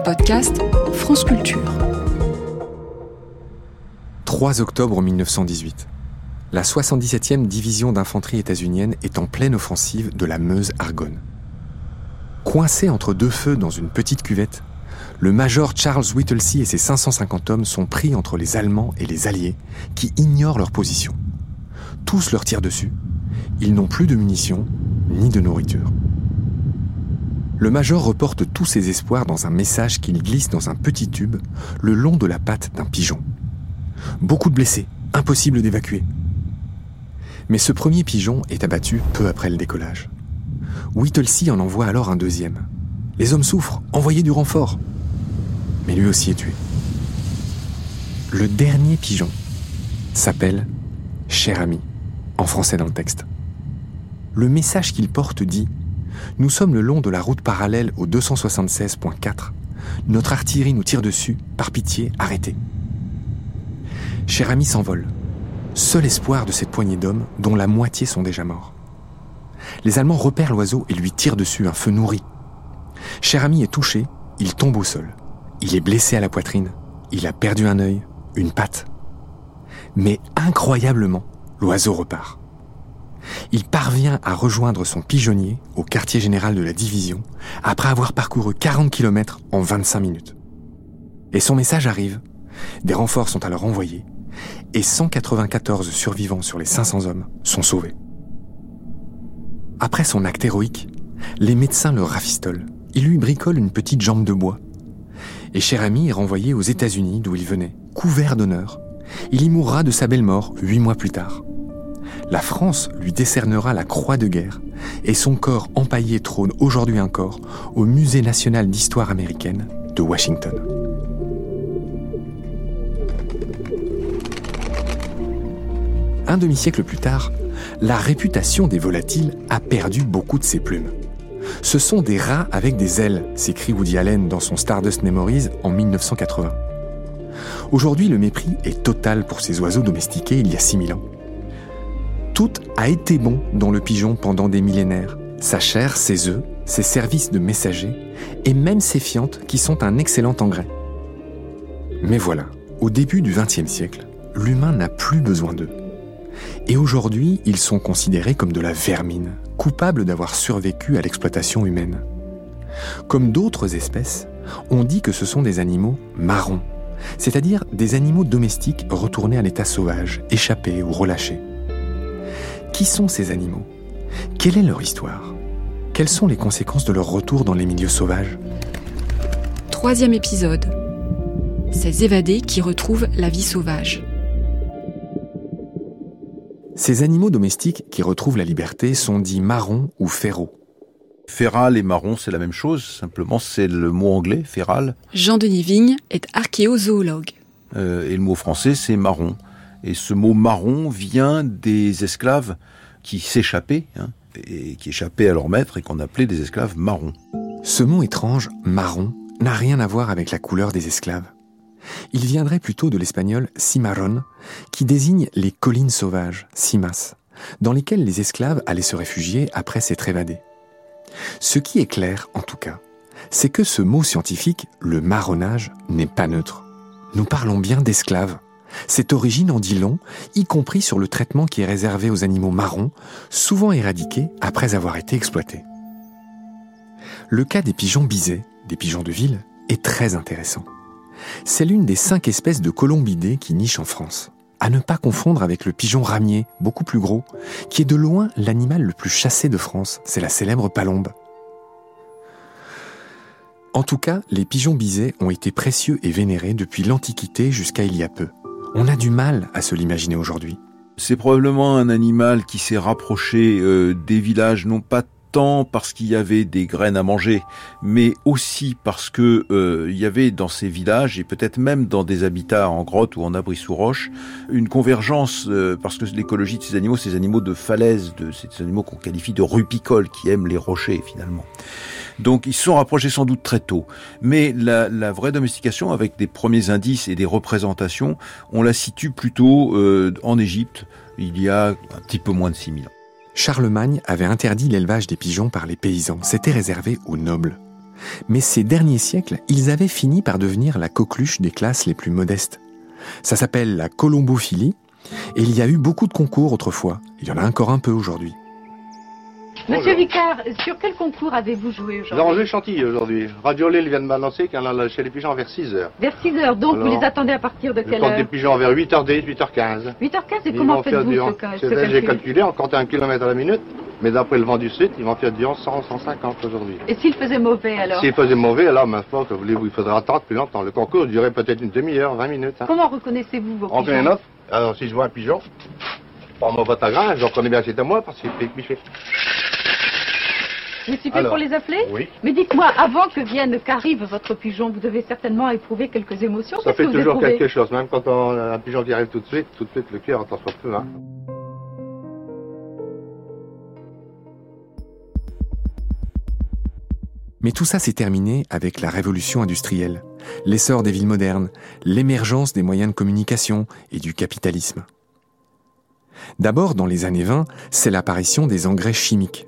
podcast France Culture. 3 octobre 1918. La 77e division d'infanterie états-unienne est en pleine offensive de la Meuse-Argonne. Coincé entre deux feux dans une petite cuvette, le major Charles Whittlesey et ses 550 hommes sont pris entre les Allemands et les Alliés, qui ignorent leur position. Tous leur tirent dessus. Ils n'ont plus de munitions ni de nourriture. Le major reporte tous ses espoirs dans un message qu'il glisse dans un petit tube le long de la patte d'un pigeon. Beaucoup de blessés, impossible d'évacuer. Mais ce premier pigeon est abattu peu après le décollage. Whittlesey en envoie alors un deuxième. Les hommes souffrent, envoyez du renfort. Mais lui aussi est tué. Le dernier pigeon s'appelle Cher ami, en français dans le texte. Le message qu'il porte dit Nous sommes le long de la route parallèle au 276.4. Notre artillerie nous tire dessus. Par pitié, arrêtez. Cher ami s'envole. Seul espoir de cette poignée d'hommes, dont la moitié sont déjà morts. Les Allemands repèrent l'oiseau et lui tirent dessus un feu nourri. Cher ami est touché, il tombe au sol. Il est blessé à la poitrine, il a perdu un œil, une patte. Mais incroyablement, l'oiseau repart. Il parvient à rejoindre son pigeonnier au quartier général de la division après avoir parcouru 40 km en 25 minutes. Et son message arrive. Des renforts sont alors envoyés et 194 survivants sur les 500 hommes sont sauvés. Après son acte héroïque, les médecins le rafistolent. Ils lui bricolent une petite jambe de bois. Et cher ami est renvoyé aux États-Unis d'où il venait, couvert d'honneur. Il y mourra de sa belle mort huit mois plus tard. La France lui décernera la croix de guerre et son corps empaillé trône aujourd'hui encore au Musée national d'histoire américaine de Washington. Un demi-siècle plus tard, la réputation des volatiles a perdu beaucoup de ses plumes. Ce sont des rats avec des ailes, s'écrit Woody Allen dans son Stardust Memories en 1980. Aujourd'hui, le mépris est total pour ces oiseaux domestiqués il y a 6000 ans. Tout a été bon dans le pigeon pendant des millénaires. Sa chair, ses œufs, ses services de messager et même ses fientes qui sont un excellent engrais. Mais voilà, au début du XXe siècle, l'humain n'a plus besoin d'eux. Et aujourd'hui, ils sont considérés comme de la vermine, coupables d'avoir survécu à l'exploitation humaine. Comme d'autres espèces, on dit que ce sont des animaux marrons, c'est-à-dire des animaux domestiques retournés à l'état sauvage, échappés ou relâchés. Qui sont ces animaux? Quelle est leur histoire? Quelles sont les conséquences de leur retour dans les milieux sauvages? Troisième épisode. Ces évadés qui retrouvent la vie sauvage. Ces animaux domestiques qui retrouvent la liberté sont dits marrons ou féraux. Féral et marron, c'est la même chose, simplement c'est le mot anglais, féral. Jean-Denis Vigne est archéozoologue. Euh, et le mot français, c'est marron. Et ce mot marron vient des esclaves qui s'échappaient, hein, et qui échappaient à leur maître et qu'on appelait des esclaves marrons. Ce mot étrange, marron, n'a rien à voir avec la couleur des esclaves. Il viendrait plutôt de l'espagnol cimarron, qui désigne les collines sauvages, cimas, dans lesquelles les esclaves allaient se réfugier après s'être évadés. Ce qui est clair, en tout cas, c'est que ce mot scientifique, le marronnage, n'est pas neutre. Nous parlons bien d'esclaves. Cette origine en dit long, y compris sur le traitement qui est réservé aux animaux marrons, souvent éradiqués après avoir été exploités. Le cas des pigeons bisés, des pigeons de ville, est très intéressant. C'est l'une des cinq espèces de colombidés qui nichent en France. À ne pas confondre avec le pigeon ramier, beaucoup plus gros, qui est de loin l'animal le plus chassé de France, c'est la célèbre palombe. En tout cas, les pigeons bisés ont été précieux et vénérés depuis l'Antiquité jusqu'à il y a peu. On a du mal à se l'imaginer aujourd'hui. C'est probablement un animal qui s'est rapproché euh, des villages, non pas tant parce qu'il y avait des graines à manger, mais aussi parce que euh, il y avait dans ces villages et peut-être même dans des habitats en grotte ou en abri sous roche une convergence euh, parce que l'écologie de ces animaux, ces animaux de falaise, de ces animaux qu'on qualifie de rupicoles qui aiment les rochers finalement. Donc ils se sont rapprochés sans doute très tôt. Mais la, la, vraie domestication, avec des premiers indices et des représentations, on la situe plutôt euh, en Égypte, il y a un petit peu moins de 6000 ans. Charlemagne avait interdit l'élevage des pigeons par les paysans, c'était réservé aux nobles. Mais ces derniers siècles, ils avaient fini par devenir la coqueluche des classes les plus modestes. Ça s'appelle la colombophilie, et il y a eu beaucoup de concours autrefois. Il y en a encore un peu aujourd'hui. Monsieur Vicard, sur quel concours avez-vous joué aujourd'hui avons joué Chantilly aujourd'hui. Radio Lille vient de m'annoncer qu'il y en a chez les pigeons vers 6 heures. Vers 6 heures, donc Alors, vous les attendez à partir de Je quelle compte des heure pigeons vers 8h10, 8h15. 8h15 et Ils comment faites-vous ce, 11. ca- ce C'est ça, J'ai calcul calculé, on comptait un kilomètre à la minute, mais d'après le vent du sud, ils vont faire du 11, 100, 150 aujourd'hui. Et s'il faisait mauvais alors S'il faisait mauvais, alors, ma foi, que voulez-vous, il faudra attendre plus longtemps. Le concours durait peut-être une demi-heure, 20 minutes. hein. Comment reconnaissez-vous vos On fait pigeons une autre. Alors, si je vois un pigeon, prends mon vote à grain, je reconnais bien que c'est à moi parce qu'il fait Il suffit Alors, pour les appeler Oui. Mais dites-moi, avant que vienne, qu'arrive votre pigeon, vous devez certainement éprouver quelques émotions. Ça fait que vous toujours quelque chose, même quand on a un pigeon qui arrive tout de suite, tout de suite le cœur entend soit peu. Hein. Mais tout ça s'est terminé avec la révolution industrielle, l'essor des villes modernes, l'émergence des moyens de communication et du capitalisme. D'abord, dans les années 20, c'est l'apparition des engrais chimiques.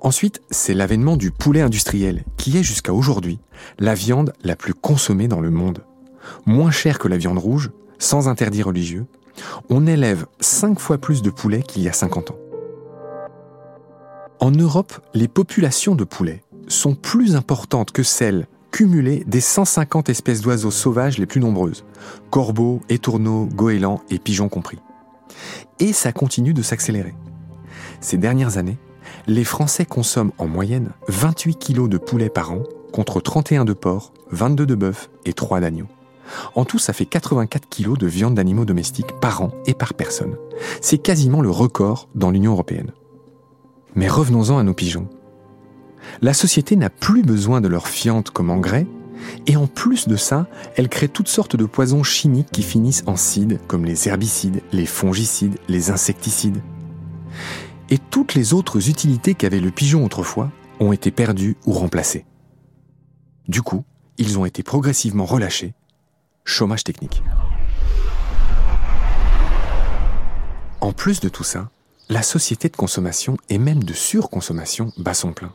Ensuite, c'est l'avènement du poulet industriel, qui est jusqu'à aujourd'hui la viande la plus consommée dans le monde. Moins chère que la viande rouge, sans interdit religieux, on élève 5 fois plus de poulets qu'il y a 50 ans. En Europe, les populations de poulets sont plus importantes que celles cumulées des 150 espèces d'oiseaux sauvages les plus nombreuses, corbeaux, étourneaux, goélands et pigeons compris. Et ça continue de s'accélérer. Ces dernières années, les Français consomment en moyenne 28 kilos de poulet par an contre 31 de porc, 22 de bœuf et 3 d'agneau. En tout, ça fait 84 kilos de viande d'animaux domestiques par an et par personne. C'est quasiment le record dans l'Union européenne. Mais revenons-en à nos pigeons. La société n'a plus besoin de leur fiente comme engrais, et en plus de ça, elle crée toutes sortes de poisons chimiques qui finissent en cides, comme les herbicides, les fongicides, les insecticides. Et toutes les autres utilités qu'avait le pigeon autrefois ont été perdues ou remplacées. Du coup, ils ont été progressivement relâchés. Chômage technique. En plus de tout ça, la société de consommation et même de surconsommation bat son plein.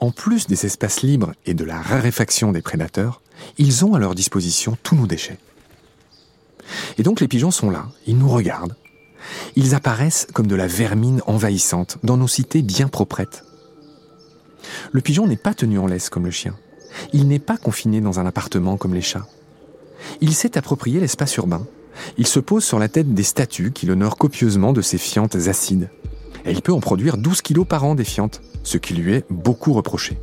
En plus des espaces libres et de la raréfaction des prédateurs, ils ont à leur disposition tous nos déchets. Et donc les pigeons sont là, ils nous regardent. Ils apparaissent comme de la vermine envahissante dans nos cités bien proprettes. Le pigeon n'est pas tenu en laisse comme le chien. Il n'est pas confiné dans un appartement comme les chats. Il s'est approprié l'espace urbain. Il se pose sur la tête des statues qui l'honorent copieusement de ses fientes acides. Et il peut en produire 12 kilos par an des fientes, ce qui lui est beaucoup reproché.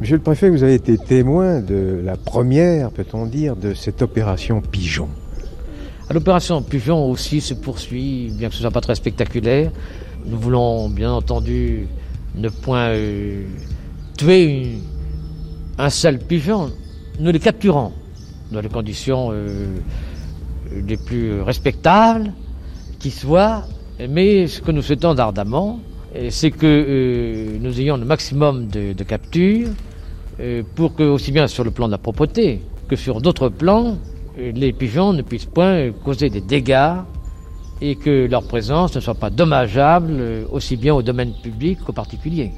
Monsieur le préfet, vous avez été témoin de la première, peut-on dire, de cette opération Pigeon. L'opération Pigeon aussi se poursuit, bien que ce ne soit pas très spectaculaire. Nous voulons bien entendu ne point euh, tuer un seul pigeon. Nous les capturons dans les conditions euh, les plus respectables qui soient. Mais ce que nous souhaitons ardemment, euh, c'est que nous ayons le maximum de, captures pour que, aussi bien sur le plan de la propreté que sur d'autres plans, les pigeons ne puissent point euh, causer des dégâts et que leur présence ne soit pas dommageable euh, aussi bien au domaine public qu'au particulier.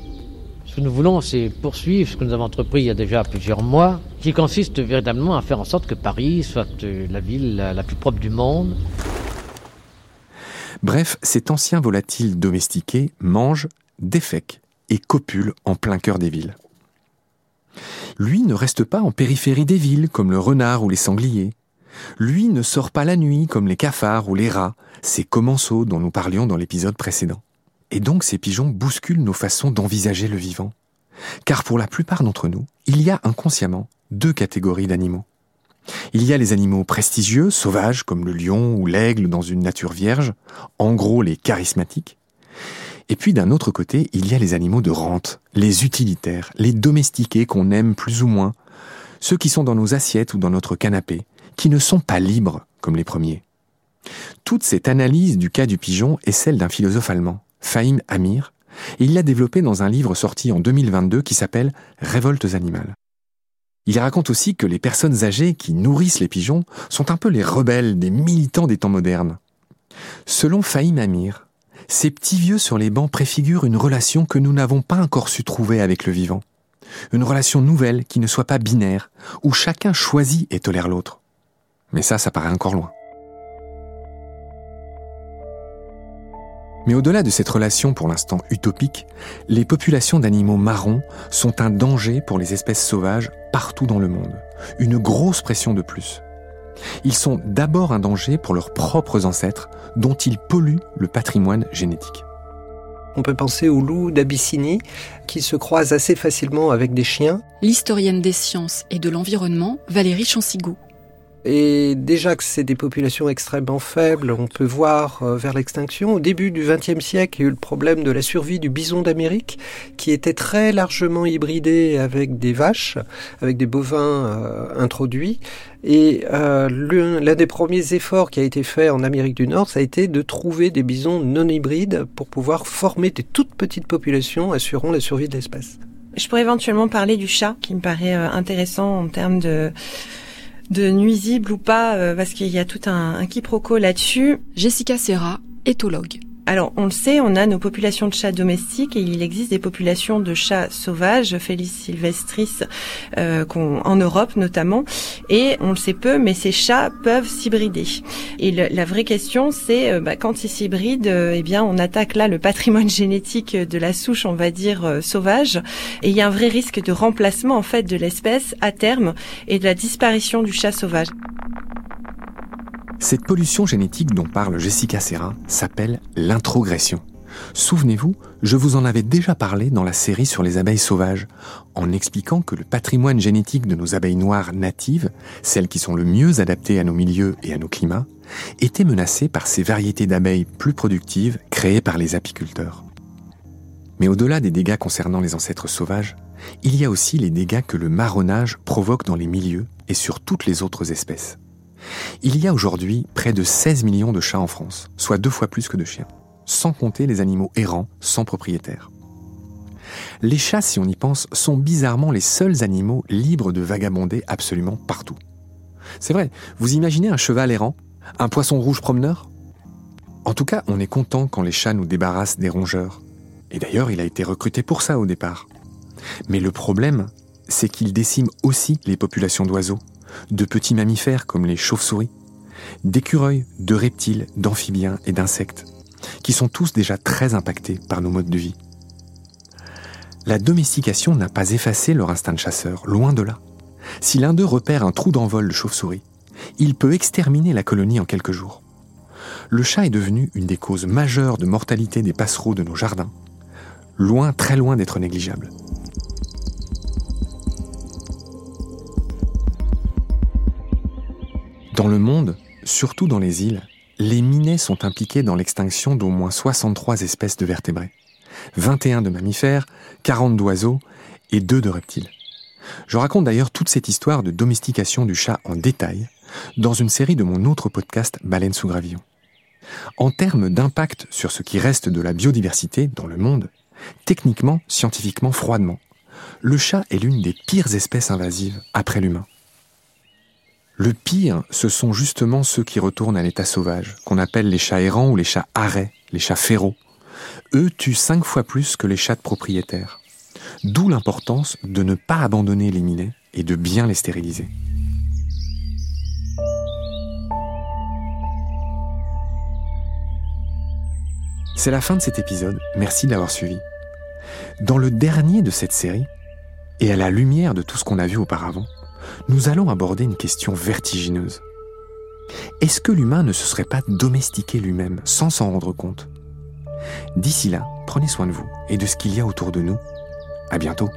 Ce que nous voulons, c'est poursuivre ce que nous avons entrepris il y a déjà plusieurs mois, qui consiste véritablement à faire en sorte que Paris soit euh, la ville la, la plus propre du monde. Bref, cet ancien volatile domestiqué mange, défèque et copule en plein cœur des villes. Lui ne reste pas en périphérie des villes comme le renard ou les sangliers. Lui ne sort pas la nuit comme les cafards ou les rats, ces commensaux dont nous parlions dans l'épisode précédent. Et donc ces pigeons bousculent nos façons d'envisager le vivant. Car pour la plupart d'entre nous, il y a inconsciemment deux catégories d'animaux. Il y a les animaux prestigieux, sauvages, comme le lion ou l'aigle dans une nature vierge, en gros les charismatiques. Et puis d'un autre côté, il y a les animaux de rente, les utilitaires, les domestiqués qu'on aime plus ou moins, ceux qui sont dans nos assiettes ou dans notre canapé, qui ne sont pas libres comme les premiers. Toute cette analyse du cas du pigeon est celle d'un philosophe allemand, Fahim Amir, et il l'a développée dans un livre sorti en 2022 qui s'appelle Révoltes animales. Il raconte aussi que les personnes âgées qui nourrissent les pigeons sont un peu les rebelles des militants des temps modernes. Selon Fahim Amir, ces petits vieux sur les bancs préfigurent une relation que nous n'avons pas encore su trouver avec le vivant. Une relation nouvelle qui ne soit pas binaire, où chacun choisit et tolère l'autre. Mais ça, ça paraît encore loin. Mais au-delà de cette relation pour l'instant utopique, les populations d'animaux marrons sont un danger pour les espèces sauvages partout dans le monde. Une grosse pression de plus. Ils sont d'abord un danger pour leurs propres ancêtres, dont ils polluent le patrimoine génétique. On peut penser aux loups d'Abyssinie qui se croisent assez facilement avec des chiens. L'historienne des sciences et de l'environnement, Valérie Chansigou. Et déjà que c'est des populations extrêmement faibles, on peut voir euh, vers l'extinction. Au début du XXe siècle, il y a eu le problème de la survie du bison d'Amérique, qui était très largement hybridé avec des vaches, avec des bovins euh, introduits. Et euh, l'un des premiers efforts qui a été fait en Amérique du Nord, ça a été de trouver des bisons non hybrides pour pouvoir former des toutes petites populations assurant la survie de l'espèce. Je pourrais éventuellement parler du chat, qui me paraît intéressant en termes de de nuisible ou pas, euh, parce qu'il y a tout un, un quiproquo là-dessus. Jessica Serra, éthologue. Alors, on le sait, on a nos populations de chats domestiques et il existe des populations de chats sauvages, Felis sylvestris, euh, en Europe notamment. Et on le sait peu, mais ces chats peuvent s'hybrider. Et la vraie question, c'est euh, bah, quand ils s'hybrident, euh, eh bien, on attaque là le patrimoine génétique de la souche, on va dire euh, sauvage. Et il y a un vrai risque de remplacement en fait de l'espèce à terme et de la disparition du chat sauvage. Cette pollution génétique dont parle Jessica Serra s'appelle l'introgression. Souvenez-vous, je vous en avais déjà parlé dans la série sur les abeilles sauvages, en expliquant que le patrimoine génétique de nos abeilles noires natives, celles qui sont le mieux adaptées à nos milieux et à nos climats, était menacé par ces variétés d'abeilles plus productives créées par les apiculteurs. Mais au-delà des dégâts concernant les ancêtres sauvages, il y a aussi les dégâts que le marronnage provoque dans les milieux et sur toutes les autres espèces. Il y a aujourd'hui près de 16 millions de chats en France, soit deux fois plus que de chiens, sans compter les animaux errants sans propriétaire. Les chats, si on y pense, sont bizarrement les seuls animaux libres de vagabonder absolument partout. C'est vrai, vous imaginez un cheval errant? Un poisson rouge promeneur? En tout cas, on est content quand les chats nous débarrassent des rongeurs. Et d'ailleurs, il a été recruté pour ça au départ. Mais le problème, c'est qu'il décime aussi les populations d'oiseaux, de petits mammifères comme les chauves-souris, d'écureuils, de reptiles, d'amphibiens et d'insectes, qui sont tous déjà très impactés par nos modes de vie. La domestication n'a pas effacé leur instinct de chasseur, loin de là. Si l'un d'eux repère un trou d'envol de chauve-souris, il peut exterminer la colonie en quelques jours. Le chat est devenu une des causes majeures de mortalité des passereaux de nos jardins, loin, très loin d'être négligeable. Dans le monde, surtout dans les îles, les minets sont impliqués dans l'extinction d'au moins 63 espèces de vertébrés, 21 de mammifères, 40 d'oiseaux et 2 de reptiles. Je raconte d'ailleurs toute cette histoire de domestication du chat en détail dans une série de mon autre podcast Baleine sous gravillon. En termes d'impact sur ce qui reste de la biodiversité dans le monde, techniquement, scientifiquement, froidement, le chat est l'une des pires espèces invasives après l'humain. Le pire, ce sont justement ceux qui retournent à l'état sauvage, qu'on appelle les chats errants ou les chats arrêts, les chats féraux. Eux tuent cinq fois plus que les chats de propriétaires. D'où l'importance de ne pas abandonner les minets et de bien les stériliser. C'est la fin de cet épisode, merci d'avoir suivi. Dans le dernier de cette série, et à la lumière de tout ce qu'on a vu auparavant, nous allons aborder une question vertigineuse. Est-ce que l'humain ne se serait pas domestiqué lui-même sans s'en rendre compte? D'ici là, prenez soin de vous et de ce qu'il y a autour de nous. À bientôt.